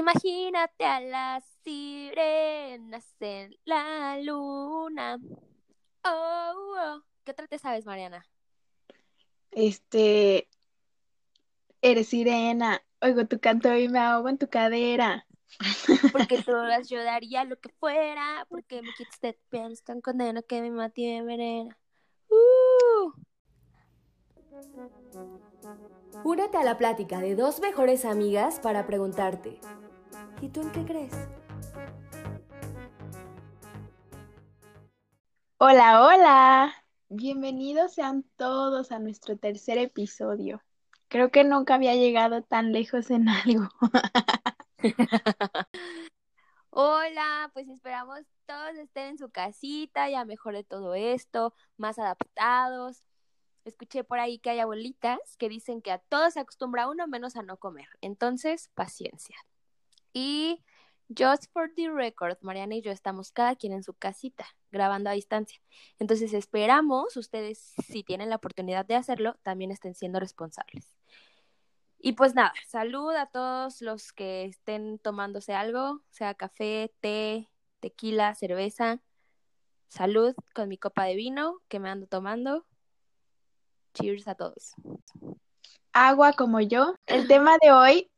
Imagínate a las sirenas en la luna. Oh, oh. ¿Qué otra te sabes, Mariana? Este, eres sirena, oigo tu canto y me ahogo en tu cadera. Porque todas yo daría lo que fuera, porque me quitas de piel tan condeno que me mate y me envenena. Uh. Únete a la plática de dos mejores amigas para preguntarte, ¿y tú en qué crees? Hola, hola. Bienvenidos sean todos a nuestro tercer episodio. Creo que nunca había llegado tan lejos en algo. Hola, pues esperamos todos estén en su casita, ya mejore todo esto, más adaptados. Escuché por ahí que hay abuelitas que dicen que a todos se acostumbra uno menos a no comer. Entonces, paciencia. Y just for the record, Mariana y yo estamos cada quien en su casita, grabando a distancia. Entonces, esperamos ustedes, si tienen la oportunidad de hacerlo, también estén siendo responsables. Y pues nada, salud a todos los que estén tomándose algo, sea café, té, tequila, cerveza. Salud con mi copa de vino que me ando tomando. Cheers a todos. Agua como yo. El tema de hoy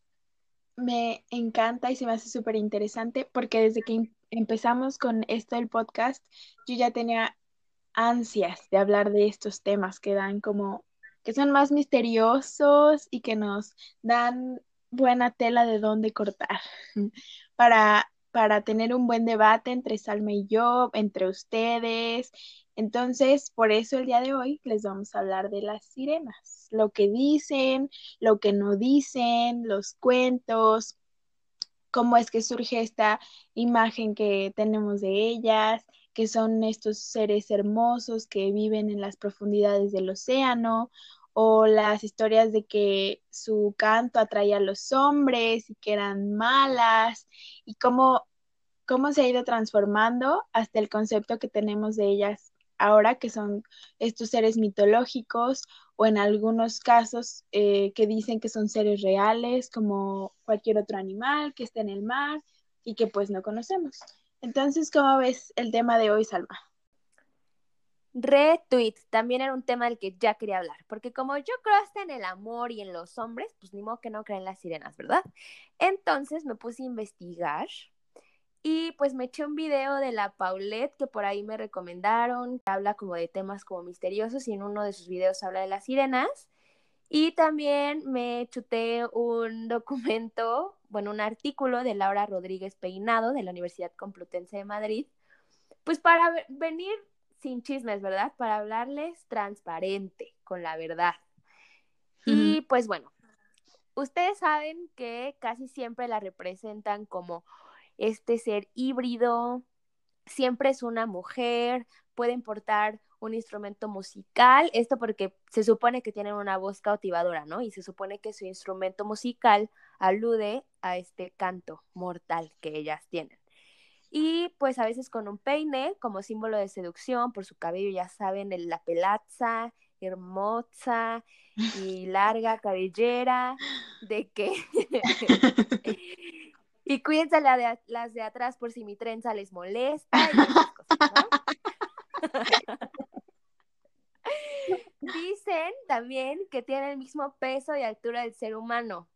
me encanta y se me hace súper interesante porque desde que em- empezamos con esto del podcast, yo ya tenía ansias de hablar de estos temas que dan como, que son más misteriosos y que nos dan buena tela de dónde cortar para, para tener un buen debate entre Salma y yo, entre ustedes entonces, por eso el día de hoy les vamos a hablar de las sirenas, lo que dicen, lo que no dicen, los cuentos, cómo es que surge esta imagen que tenemos de ellas, que son estos seres hermosos que viven en las profundidades del océano, o las historias de que su canto atraía a los hombres y que eran malas, y cómo, cómo se ha ido transformando hasta el concepto que tenemos de ellas ahora, que son estos seres mitológicos o en algunos casos eh, que dicen que son seres reales, como cualquier otro animal que esté en el mar y que pues no conocemos. Entonces, ¿cómo ves el tema de hoy, Salma? Retweet, también era un tema del que ya quería hablar, porque como yo creo hasta en el amor y en los hombres, pues ni modo que no creen las sirenas, ¿verdad? Entonces me puse a investigar y pues me eché un video de la Paulette que por ahí me recomendaron, que habla como de temas como misteriosos y en uno de sus videos habla de las sirenas. Y también me chuté un documento, bueno, un artículo de Laura Rodríguez Peinado de la Universidad Complutense de Madrid, pues para venir sin chismes, ¿verdad? Para hablarles transparente, con la verdad. Y pues bueno, ustedes saben que casi siempre la representan como este ser híbrido, siempre es una mujer, puede importar un instrumento musical, esto porque se supone que tienen una voz cautivadora, ¿no? Y se supone que su instrumento musical alude a este canto mortal que ellas tienen. Y pues a veces con un peine como símbolo de seducción por su cabello, ya saben, la pelaza, hermosa y larga cabellera, de que Y cuídense de, las de atrás por si mi trenza les molesta. Dicen también que tiene el mismo peso y altura del ser humano.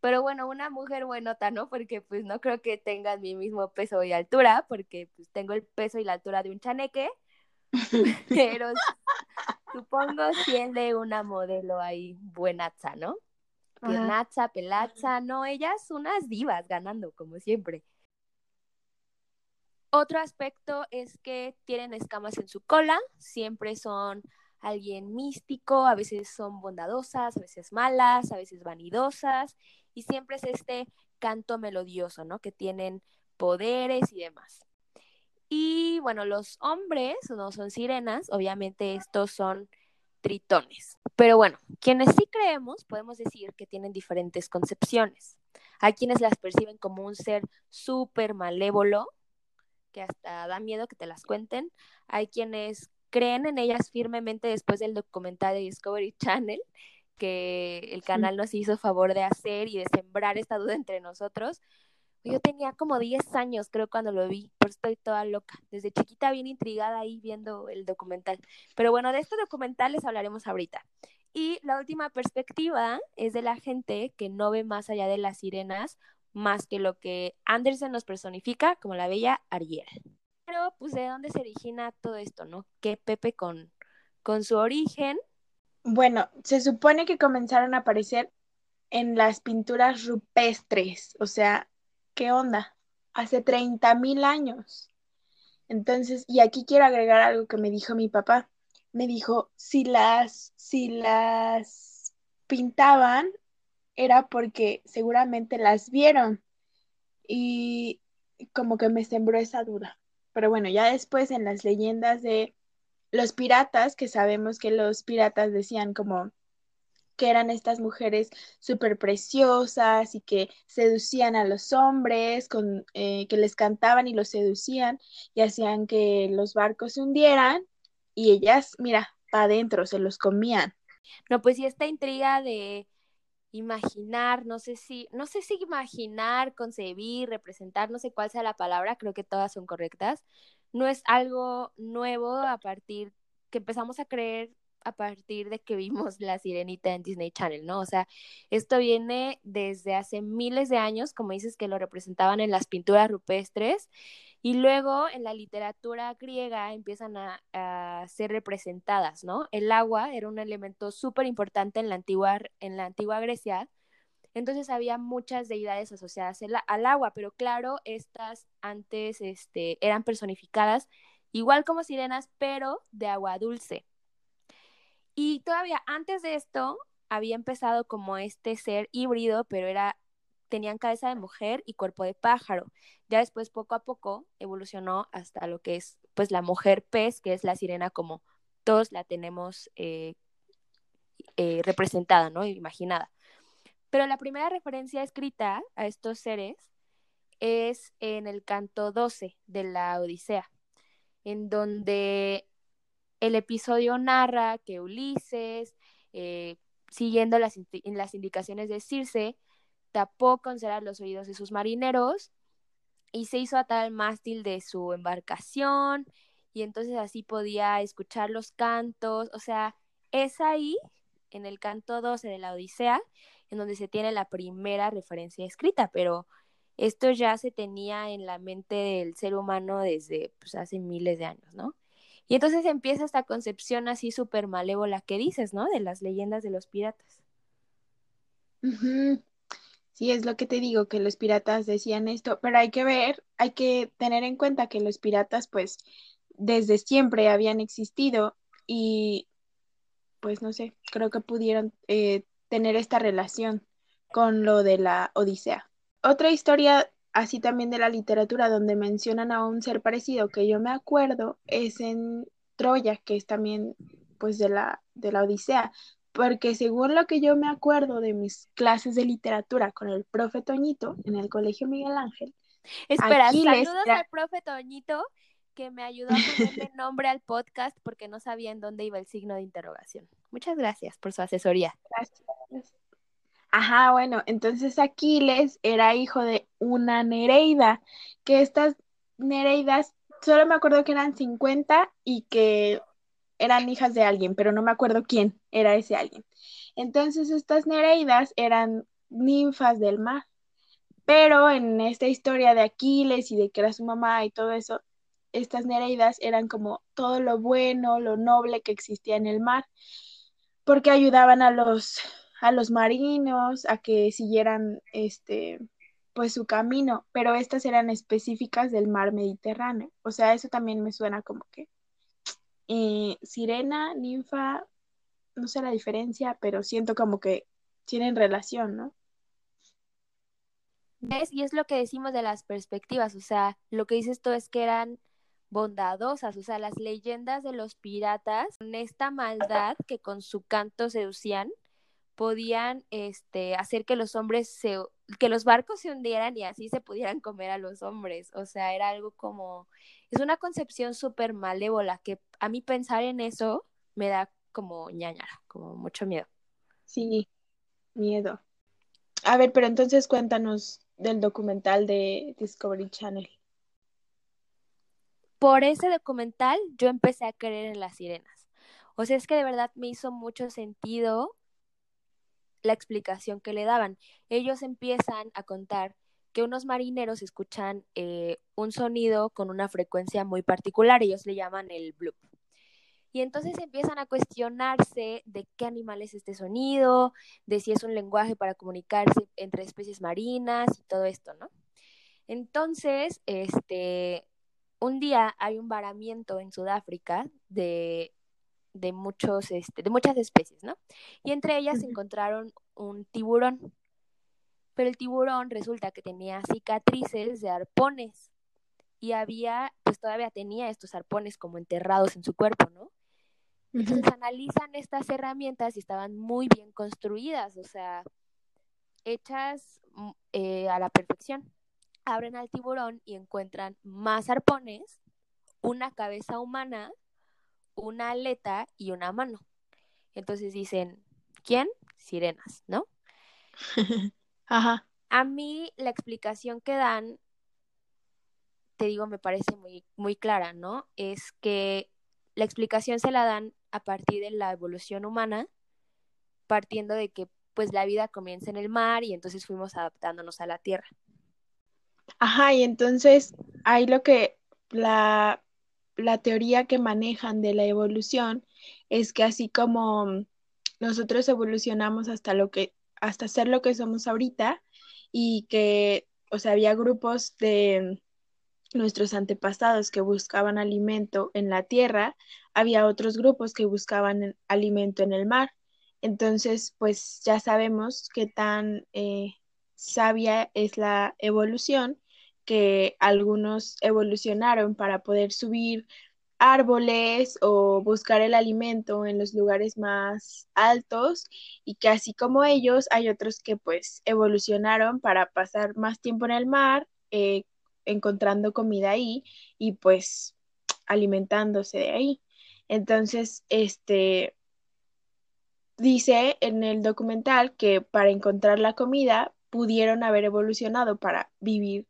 Pero bueno, una mujer buenota, ¿no? Porque pues no creo que tengan mi mismo peso y altura, porque pues tengo el peso y la altura de un chaneque. Pero supongo siendo una modelo ahí buenaza, ¿no? Piernaza, pelaza, no, ellas unas divas ganando, como siempre. Otro aspecto es que tienen escamas en su cola, siempre son alguien místico, a veces son bondadosas, a veces malas, a veces vanidosas, y siempre es este canto melodioso, ¿no? Que tienen poderes y demás. Y bueno, los hombres no son sirenas, obviamente estos son tritones. Pero bueno, quienes sí creemos, podemos decir que tienen diferentes concepciones. Hay quienes las perciben como un ser súper malévolo, que hasta da miedo que te las cuenten. Hay quienes creen en ellas firmemente después del documental de Discovery Channel, que el canal nos hizo favor de hacer y de sembrar esta duda entre nosotros. Yo tenía como 10 años, creo, cuando lo vi, pero estoy toda loca. Desde chiquita bien intrigada ahí viendo el documental. Pero bueno, de este documental les hablaremos ahorita. Y la última perspectiva es de la gente que no ve más allá de las sirenas, más que lo que Andersen nos personifica como la bella Ariel. Pero, pues, ¿de dónde se origina todo esto, no? Que Pepe con, con su origen. Bueno, se supone que comenzaron a aparecer en las pinturas rupestres, o sea, ¿qué onda? Hace 30 mil años. Entonces, y aquí quiero agregar algo que me dijo mi papá. Me dijo, si las, si las pintaban, era porque seguramente las vieron. Y como que me sembró esa duda. Pero bueno, ya después en las leyendas de los piratas, que sabemos que los piratas decían como que eran estas mujeres súper preciosas y que seducían a los hombres, con, eh, que les cantaban y los seducían y hacían que los barcos se hundieran y ellas, mira, para adentro, se los comían. No, pues y esta intriga de imaginar, no sé si, no sé si imaginar, concebir, representar, no sé cuál sea la palabra, creo que todas son correctas, no es algo nuevo a partir que empezamos a creer a partir de que vimos La Sirenita en Disney Channel, ¿no? O sea, esto viene desde hace miles de años, como dices, que lo representaban en las pinturas rupestres y luego en la literatura griega empiezan a, ser representadas, ¿no? El agua era un elemento súper importante en la antigua, en la antigua Grecia, entonces había muchas deidades asociadas al agua, pero claro, estas antes este, eran personificadas igual como sirenas, pero de agua dulce. Y todavía antes de esto había empezado como este ser híbrido, pero era tenían cabeza de mujer y cuerpo de pájaro. Ya después poco a poco evolucionó hasta lo que es pues la mujer pez, que es la sirena como todos la tenemos eh, eh, representada, ¿no? Imaginada. Pero la primera referencia escrita a estos seres es en el canto 12 de la Odisea, en donde el episodio narra que Ulises, eh, siguiendo las, indicaciones de Circe, tapó con cera los oídos de sus marineros y se hizo atar al mástil de su embarcación y entonces así podía escuchar los cantos, o sea, es ahí, en el canto 12 de la Odisea, en donde se tiene la primera referencia escrita, pero esto ya se tenía en la mente del ser humano desde pues, hace miles de años, ¿no? Y entonces empieza esta concepción así súper malévola que dices, ¿no? De las leyendas de los piratas. Sí, es lo que te digo, que los piratas decían esto, pero hay que ver, hay que tener en cuenta que los piratas pues desde siempre habían existido y pues no sé, creo que pudieron eh, tener esta relación con lo de la Odisea. Otra historia así también de la literatura donde mencionan a un ser parecido que yo me acuerdo es en Troya, que es también pues de la, de la Odisea, porque según lo que yo me acuerdo de mis clases de literatura con el profe Toñito en el Colegio Miguel Ángel. Espera, saludos al profe Toñito que me ayudó a ponerle nombre al podcast porque no sabía en dónde iba el signo de interrogación. Muchas gracias por su asesoría. Ajá, bueno, entonces Aquiles era hijo de una Nereida, que estas Nereidas, solo me acuerdo que eran 50 y que eran hijas de alguien, pero no me acuerdo quién era ese alguien. Entonces estas Nereidas eran ninfas del mar, pero en esta historia de Aquiles y de que era su mamá y todo eso, estas Nereidas eran como todo lo bueno, lo noble que existía en el mar, porque ayudaban a los a los marinos a que siguieran este pues su camino, pero estas eran específicas del mar Mediterráneo. O sea, eso también me suena como que eh, sirena, ninfa, no sé la diferencia, pero siento como que tienen relación, ¿no? ¿Ves? Y es lo que decimos de las perspectivas, o sea, lo que dices tú es que eran bondadosas, o sea, las leyendas de los piratas, con esta maldad que con su canto seducían, podían este, hacer que los hombres se, que los barcos se hundieran y así se pudieran comer a los hombres. O sea, era algo como, es una concepción súper malévola que a mí pensar en eso me da como ñañara, como mucho miedo. Sí, miedo. A ver, pero entonces cuéntanos del documental de Discovery Channel. Por ese documental yo empecé a creer en las sirenas. O sea, es que de verdad me hizo mucho sentido la explicación que le daban. Ellos empiezan a contar que unos marineros escuchan eh, un sonido con una frecuencia muy particular, ellos le llaman el bloop. Y entonces empiezan a cuestionarse de qué animal es este sonido, de si es un lenguaje para comunicarse entre especies marinas y todo esto, ¿no? Entonces, este, un día hay un varamiento en Sudáfrica de, de, muchos, este, de muchas especies, ¿no? Y entre ellas encontraron un tiburón. Pero el tiburón resulta que tenía cicatrices de arpones y había, pues todavía tenía estos arpones como enterrados en su cuerpo, ¿no? Entonces analizan estas herramientas y estaban muy bien construidas, o sea, hechas mm, eh, a la perfección. Abren al tiburón y encuentran más arpones, una cabeza humana, una aleta y una mano. Entonces dicen, ¿quién? Sirenas, ¿no? Ajá. A mí la explicación que dan, te digo, me parece muy, muy clara, ¿no? Es que la explicación se la dan a partir de la evolución humana, partiendo de que pues la vida comienza en el mar y entonces fuimos adaptándonos a la tierra. Ajá, y entonces hay lo que la, la teoría que manejan de la evolución es que así como nosotros evolucionamos hasta lo que, hasta ser lo que somos ahorita, y que, o sea, había grupos de nuestros antepasados que buscaban alimento en la tierra, había otros grupos que buscaban alimento en el mar. Entonces, pues ya sabemos qué tan eh, sabia es la evolución, que algunos evolucionaron para poder subir árboles o buscar el alimento en los lugares más altos y que así como ellos hay otros que pues evolucionaron para pasar más tiempo en el mar, eh, encontrando comida ahí y pues alimentándose de ahí. Entonces, este dice en el documental que para encontrar la comida pudieron haber evolucionado para vivir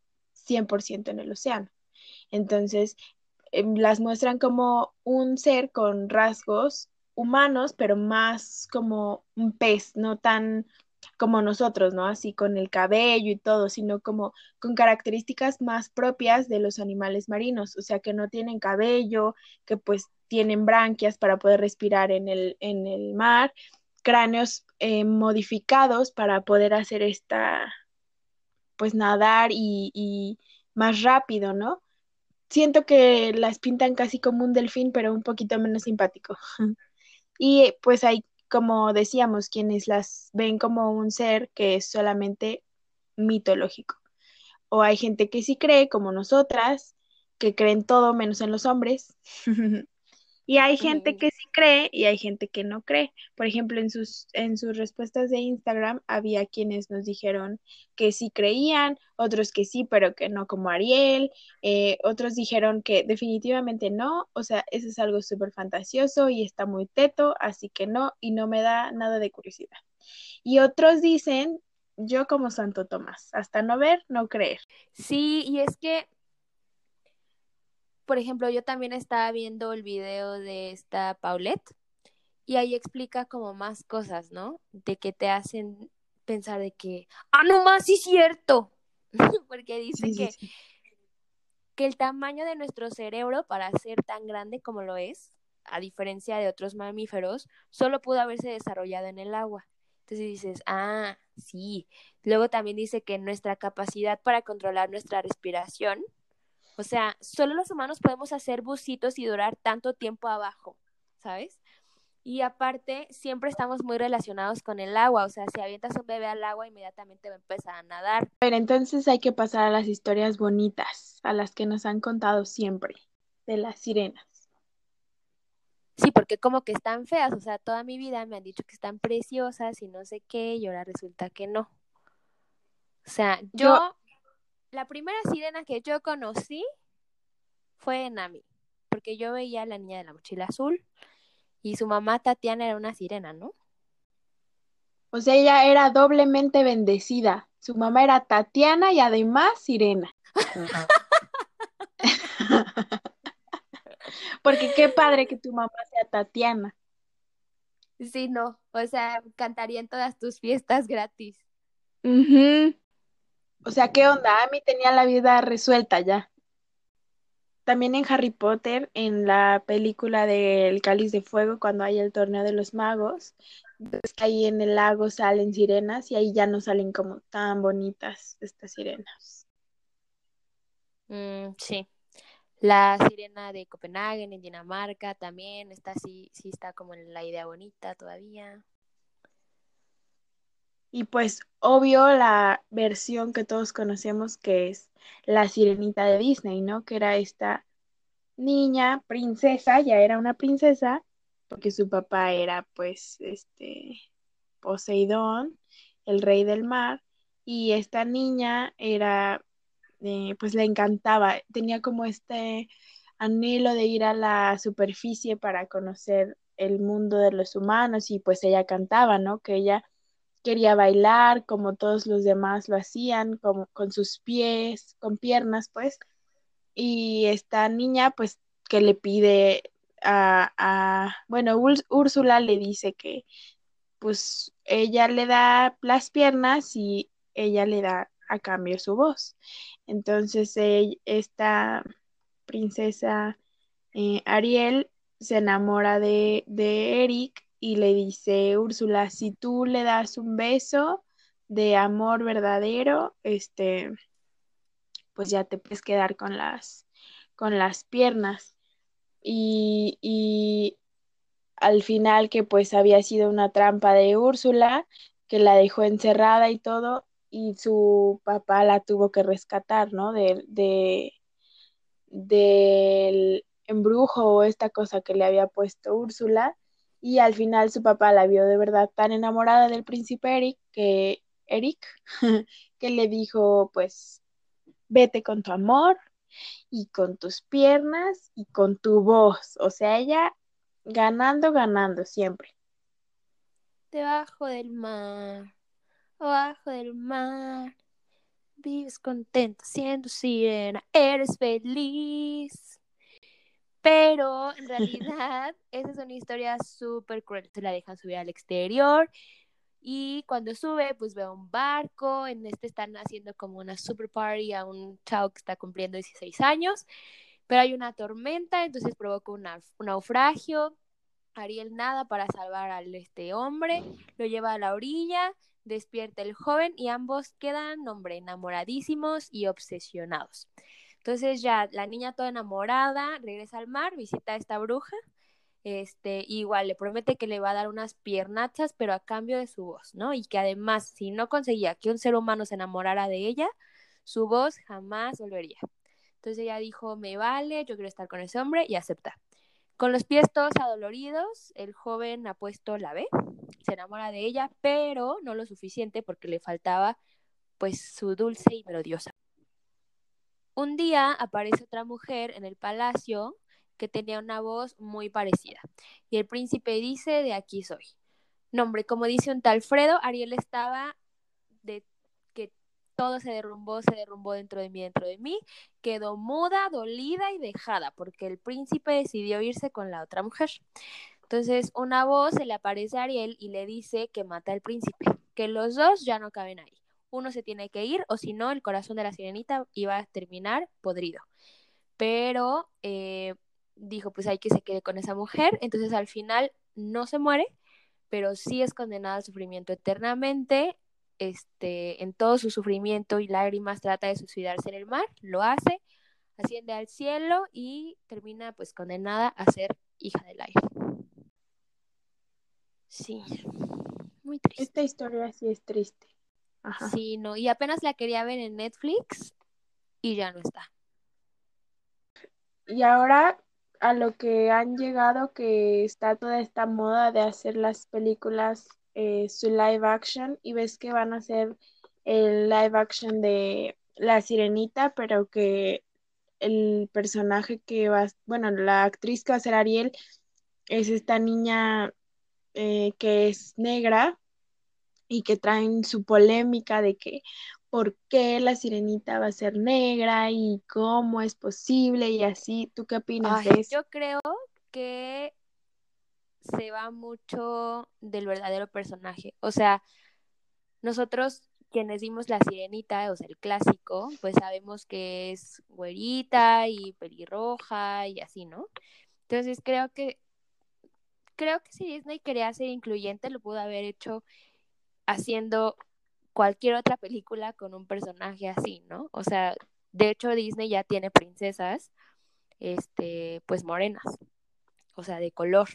100% en el océano. Entonces, em, las muestran como un ser con rasgos humanos, pero más como un pez, no tan como nosotros, ¿no? Así con el cabello y todo, sino como con características más propias de los animales marinos, o sea, que no tienen cabello, que pues tienen branquias para poder respirar en el, en el mar, cráneos eh, modificados para poder hacer esta, pues nadar y, más rápido, ¿no? Siento que las pintan casi como un delfín, pero un poquito menos simpático. y pues hay como decíamos, quienes las ven como un ser que es solamente mitológico. O hay gente que sí cree, como nosotras, que creen todo menos en los hombres. Y hay gente que sí cree y hay gente que no cree. Por ejemplo, en sus, en sus respuestas de Instagram había quienes nos dijeron que sí creían, otros que sí, pero que no como Ariel, eh, otros dijeron que definitivamente no, o sea, eso es algo súper fantasioso y está muy teto, así que no, y no me da nada de curiosidad. Y otros dicen, yo como Santo Tomás, hasta no ver, no creer. Sí, y es que por ejemplo, yo también estaba viendo el video de esta Paulette y ahí explica como más cosas, ¿no? De que te hacen pensar de que, ah, no más, sí es cierto, porque dice que, que el tamaño de nuestro cerebro para ser tan grande como lo es, a diferencia de otros mamíferos, solo pudo haberse desarrollado en el agua. Entonces dices, ah, sí. Luego también dice que nuestra capacidad para controlar nuestra respiración o sea, solo los humanos podemos hacer bucitos y durar tanto tiempo abajo, ¿sabes? Y aparte, siempre estamos muy relacionados con el agua, o sea, si avientas un bebé al agua, inmediatamente va a empezar a nadar. Pero entonces hay que pasar a las historias bonitas, a las que nos han contado siempre, de las sirenas. Sí, porque como que están feas, o sea, toda mi vida me han dicho que están preciosas y no sé qué, y ahora resulta que no. O sea, yo la primera sirena que yo conocí fue Nami, porque yo veía a la niña de la mochila azul y su mamá Tatiana era una sirena, ¿no? O sea, ella era doblemente bendecida. Su mamá era Tatiana y además Sirena. Porque qué padre que tu mamá sea Tatiana. Sí, no, o sea, cantaría en todas tus fiestas gratis. O sea, ¿qué onda? A mí tenía la vida resuelta ya. También en Harry Potter, en la película del Cáliz de Fuego, cuando hay el torneo de los magos, pues ahí en el lago salen sirenas y ahí ya no salen como tan bonitas estas sirenas. Mm, sí. La sirena de Copenhague en Dinamarca también está así, sí está como en la idea bonita todavía. Y pues obvio la versión que todos conocemos que es la sirenita de Disney, ¿no? Que era esta niña, princesa, ya era una princesa, porque su papá era pues este Poseidón, el rey del mar, y esta niña era, eh, pues le encantaba, tenía como este anhelo de ir a la superficie para conocer el mundo de los humanos y pues ella cantaba, ¿no? Que ella quería bailar como todos los demás lo hacían, como con sus pies, con piernas, pues. Y esta niña, pues, que le pide a, a bueno, Úrsula le dice que, pues, ella le da las piernas y ella le da a cambio su voz. Entonces, esta princesa eh, Ariel se enamora de, de Eric y le dice, Úrsula, si tú le das un beso de amor verdadero, este, pues ya te puedes quedar con las, con las piernas. Y, y al final que pues había sido una trampa de Úrsula, que la dejó encerrada y todo, y su papá la tuvo que rescatar, ¿no? De, de, del embrujo o esta cosa que le había puesto Úrsula y al final su papá la vio de verdad tan enamorada del príncipe Eric que Eric que le dijo pues vete con tu amor y con tus piernas y con tu voz, o sea, ella ganando, ganando siempre. Debajo del mar, abajo del mar, vives contenta siendo sirena, eres feliz. Pero en realidad, esa es una historia súper cruel. Se la dejan subir al exterior y cuando sube, pues ve un barco. En este están haciendo como una super party a un chavo que está cumpliendo 16 años. Pero hay una tormenta, entonces provoca un naufragio. Ariel nada para salvar al este hombre, lo lleva a la orilla, despierta el joven y ambos quedan, hombre, enamoradísimos y obsesionados. Entonces ya la niña toda enamorada regresa al mar, visita a esta bruja, este, igual le promete que le va a dar unas piernachas, pero a cambio de su voz, ¿no? Y que además, si no conseguía que un ser humano se enamorara de ella, su voz jamás volvería. Entonces ella dijo, me vale, yo quiero estar con ese hombre y acepta. Con los pies todos adoloridos, el joven apuesto la ve, se enamora de ella, pero no lo suficiente porque le faltaba pues su dulce y melodiosa un día aparece otra mujer en el palacio que tenía una voz muy parecida. Y el príncipe dice, de aquí soy. Nombre, como dice un tal Fredo, Ariel estaba de que todo se derrumbó, se derrumbó dentro de mí, dentro de mí, quedó muda, dolida y dejada, porque el príncipe decidió irse con la otra mujer. Entonces, una voz se le aparece a Ariel y le dice que mata al príncipe, que los dos ya no caben ahí uno se tiene que ir o si no, el corazón de la sirenita iba a terminar podrido. Pero eh, dijo, pues hay que se quede con esa mujer. Entonces al final no se muere, pero sí es condenada al sufrimiento eternamente. Este, en todo su sufrimiento y lágrimas trata de suicidarse en el mar, lo hace, asciende al cielo y termina pues condenada a ser hija del aire. Sí, muy triste. Esta historia sí es triste. Sí, no, y apenas la quería ver en Netflix y ya no está. Y ahora a lo que han llegado, que está toda esta moda de hacer las películas eh, su live action y ves que van a hacer el live action de La Sirenita, pero que el personaje que va, bueno, la actriz que va a ser Ariel es esta niña eh, que es negra y que traen su polémica de que por qué la sirenita va a ser negra y cómo es posible y así. ¿Tú qué opinas de eso? Yo creo que se va mucho del verdadero personaje. O sea, nosotros quienes vimos la sirenita, o sea, el clásico, pues sabemos que es güerita y pelirroja y así, ¿no? Entonces creo que creo que si Disney quería ser incluyente, lo pudo haber hecho haciendo cualquier otra película con un personaje así, ¿no? O sea, de hecho Disney ya tiene princesas, este, pues morenas, o sea, de color.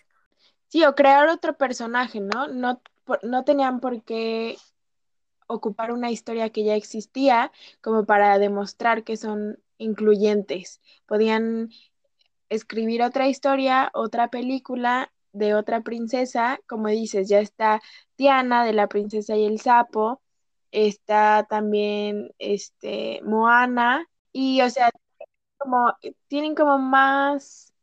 Sí, o crear otro personaje, ¿no? No, no tenían por qué ocupar una historia que ya existía como para demostrar que son incluyentes. Podían escribir otra historia, otra película de otra princesa, como dices, ya está Diana de la princesa y el sapo, está también este Moana y o sea, como tienen como más,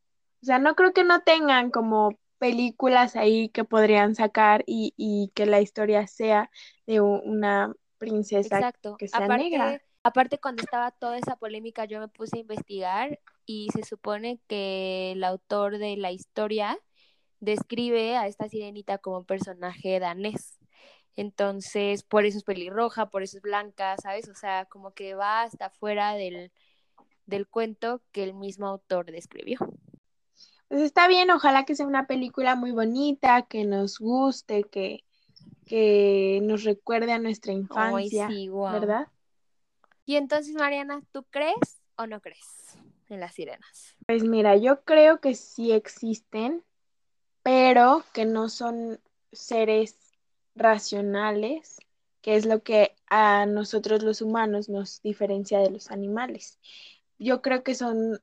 o sea, no creo que no tengan como películas ahí que podrían sacar y, que la historia sea de una princesa que sea negra. Aparte, cuando estaba toda esa polémica, yo me puse a investigar y se supone que el autor de la historia describe a esta sirenita como un personaje danés. Entonces, por eso es pelirroja, por eso es blanca, ¿sabes? O sea, como que va hasta fuera del, del cuento que el mismo autor describió. Pues está bien, ojalá que sea una película muy bonita, que nos guste, que, que nos recuerde a nuestra infancia, ¿verdad? Y entonces, Mariana, ¿tú crees o no crees en las sirenas? Pues mira, yo creo que sí existen, pero que no son seres racionales, que es lo que a nosotros los humanos nos diferencia de los animales. Yo creo que son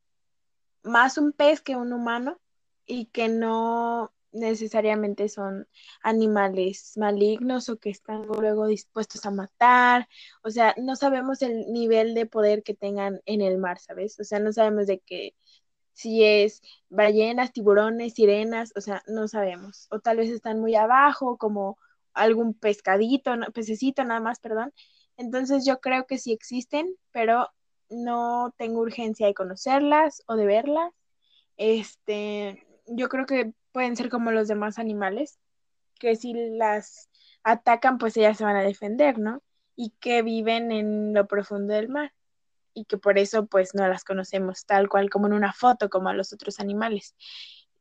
más un pez que un humano y que no necesariamente son animales malignos o que están luego dispuestos a matar, o sea, no sabemos el nivel de poder que tengan en el mar, ¿sabes? O sea, no sabemos de qué, si es ballenas, tiburones, sirenas, o sea, no sabemos, o tal vez están muy abajo, como algún pescadito, pececito nada más, perdón. Entonces yo creo que sí existen, pero no tengo urgencia de conocerlas o de verlas. Este, yo creo que pueden ser como los demás animales, que si las atacan, pues ellas se van a defender, ¿no? Y que viven en lo profundo del mar y que por eso pues no las conocemos tal cual como en una foto como a los otros animales.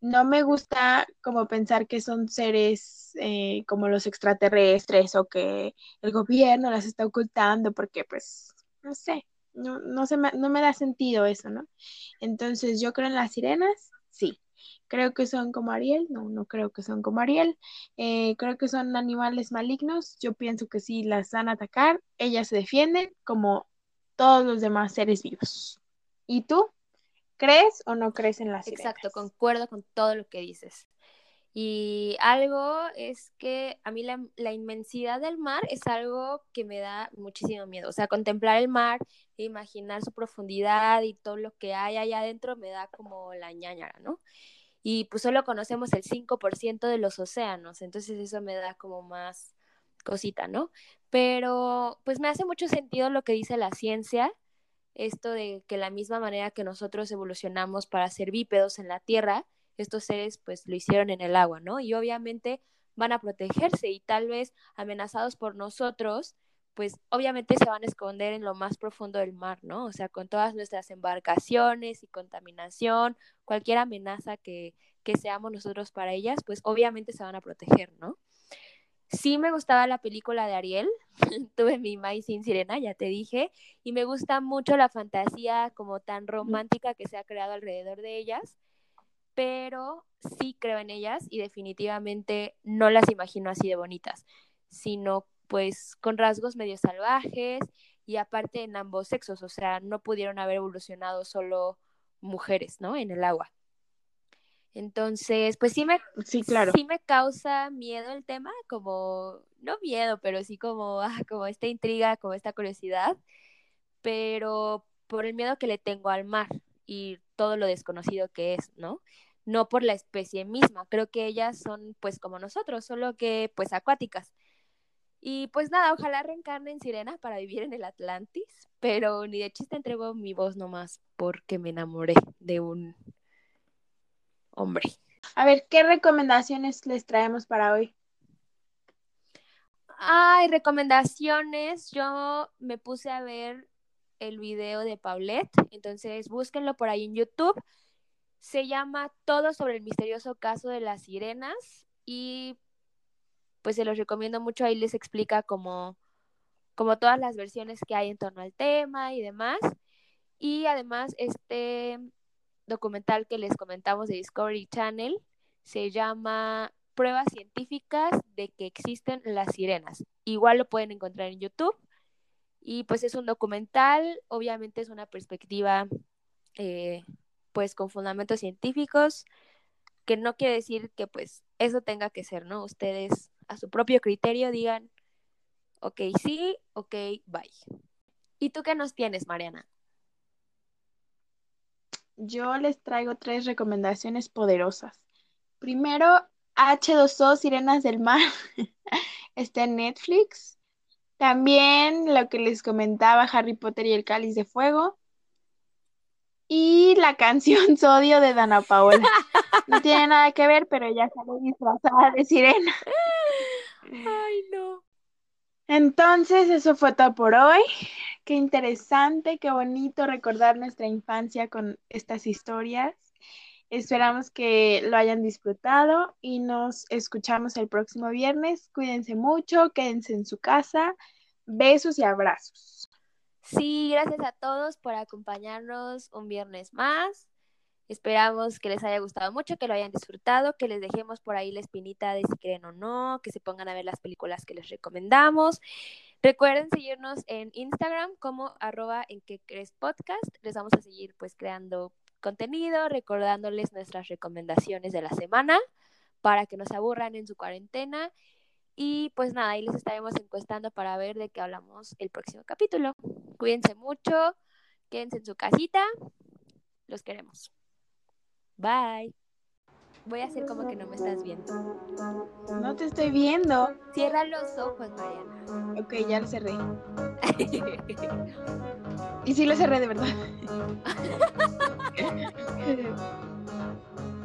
No me gusta como pensar que son seres eh, como los extraterrestres o que el gobierno las está ocultando porque pues no sé, no, no, se no me da sentido eso, ¿no? Entonces yo creo en las sirenas, sí, Creo que son como Ariel, no, no creo que son como Ariel. Eh, creo que son animales malignos. Yo pienso que si las van a atacar, ellas se defienden como todos los demás seres vivos. ¿Y tú? ¿Crees o no crees en las sirenas? Exacto, concuerdo con todo lo que dices. Y algo es que a mí la, la, inmensidad del mar es algo que me da muchísimo miedo. O sea, contemplar el mar, imaginar su profundidad y todo lo que hay allá adentro me da como la ñañara, ¿no? y pues solo conocemos el 5% de los océanos, entonces eso me da como más cosita, ¿no? Pero pues me hace mucho sentido lo que dice la ciencia, esto de que la misma manera que nosotros evolucionamos para ser bípedos en la Tierra, estos seres pues lo hicieron en el agua, ¿no? Y obviamente van a protegerse y tal vez amenazados por nosotros, pues obviamente se van a esconder en lo más profundo del mar, ¿no? O sea, con todas nuestras embarcaciones y contaminación, cualquier amenaza que, que seamos nosotros para ellas, pues obviamente se van a proteger, ¿no? Sí me gustaba la película de Ariel, tuve mi maíz sin sirena, ya te dije, y me gusta mucho la fantasía como tan romántica que se ha creado alrededor de ellas, pero sí creo en ellas y definitivamente no las imagino así de bonitas, sino pues con rasgos medio salvajes y aparte en ambos sexos, o sea, no pudieron haber evolucionado solo mujeres, ¿no? En el agua. Entonces, pues sí me, sí, claro. sí me causa miedo el tema, como, no miedo, pero sí como, ah, como esta intriga, como esta curiosidad, pero por el miedo que le tengo al mar y todo lo desconocido que es, ¿no? No por la especie misma, creo que ellas son pues como nosotros, solo que pues acuáticas. Y pues nada, ojalá reencarne en sirena para vivir en el Atlantis, pero ni de chiste entrego mi voz nomás porque me enamoré de un hombre. A ver, ¿qué recomendaciones les traemos para hoy? Ay, recomendaciones. Yo me puse a ver el video de Paulette, entonces búsquenlo por ahí en YouTube. Se llama Todo sobre el misterioso caso de las sirenas y pues se los recomiendo mucho. Ahí les explica como, como todas las versiones que hay en torno al tema y demás. Y además este documental que les comentamos de Discovery Channel se llama Pruebas científicas de que existen las sirenas. Igual lo pueden encontrar en YouTube. Y pues es un documental, obviamente es una perspectiva eh, pues con fundamentos científicos, que no quiere decir que pues eso tenga que ser, ¿no? Ustedes a su propio criterio digan, ok, sí, ok, bye. ¿Y tú qué nos tienes, Mariana? Yo les traigo tres recomendaciones poderosas. Primero, H2O, Sirenas del Mar, está en Netflix. También lo que les comentaba, Harry Potter y el Cáliz de Fuego. Y la canción Sodio de Dana Paola. No tiene nada que ver, pero ya sale disfrazada de sirena. Ay, no. Entonces, eso fue todo por hoy. Qué interesante, qué bonito recordar nuestra infancia con estas historias. Esperamos que lo hayan disfrutado y nos escuchamos el próximo viernes. Cuídense mucho, quédense en su casa. Besos y abrazos. Sí, gracias a todos por acompañarnos un viernes más. Esperamos que les haya gustado mucho, que lo hayan disfrutado, que les dejemos por ahí la espinita de si creen o no, que se pongan a ver las películas que les recomendamos. Recuerden seguirnos en Instagram como arroba en que crees podcast. Les vamos a seguir pues creando contenido, recordándoles nuestras recomendaciones de la semana para que no se aburran en su cuarentena. Y pues nada, ahí les estaremos encuestando para ver de qué hablamos el próximo capítulo. Cuídense mucho, quédense en su casita. Los queremos. Bye. Voy a hacer como que no me estás viendo. No te estoy viendo. Cierra los ojos, Mariana. Ok, ya lo cerré. y sí lo cerré de verdad.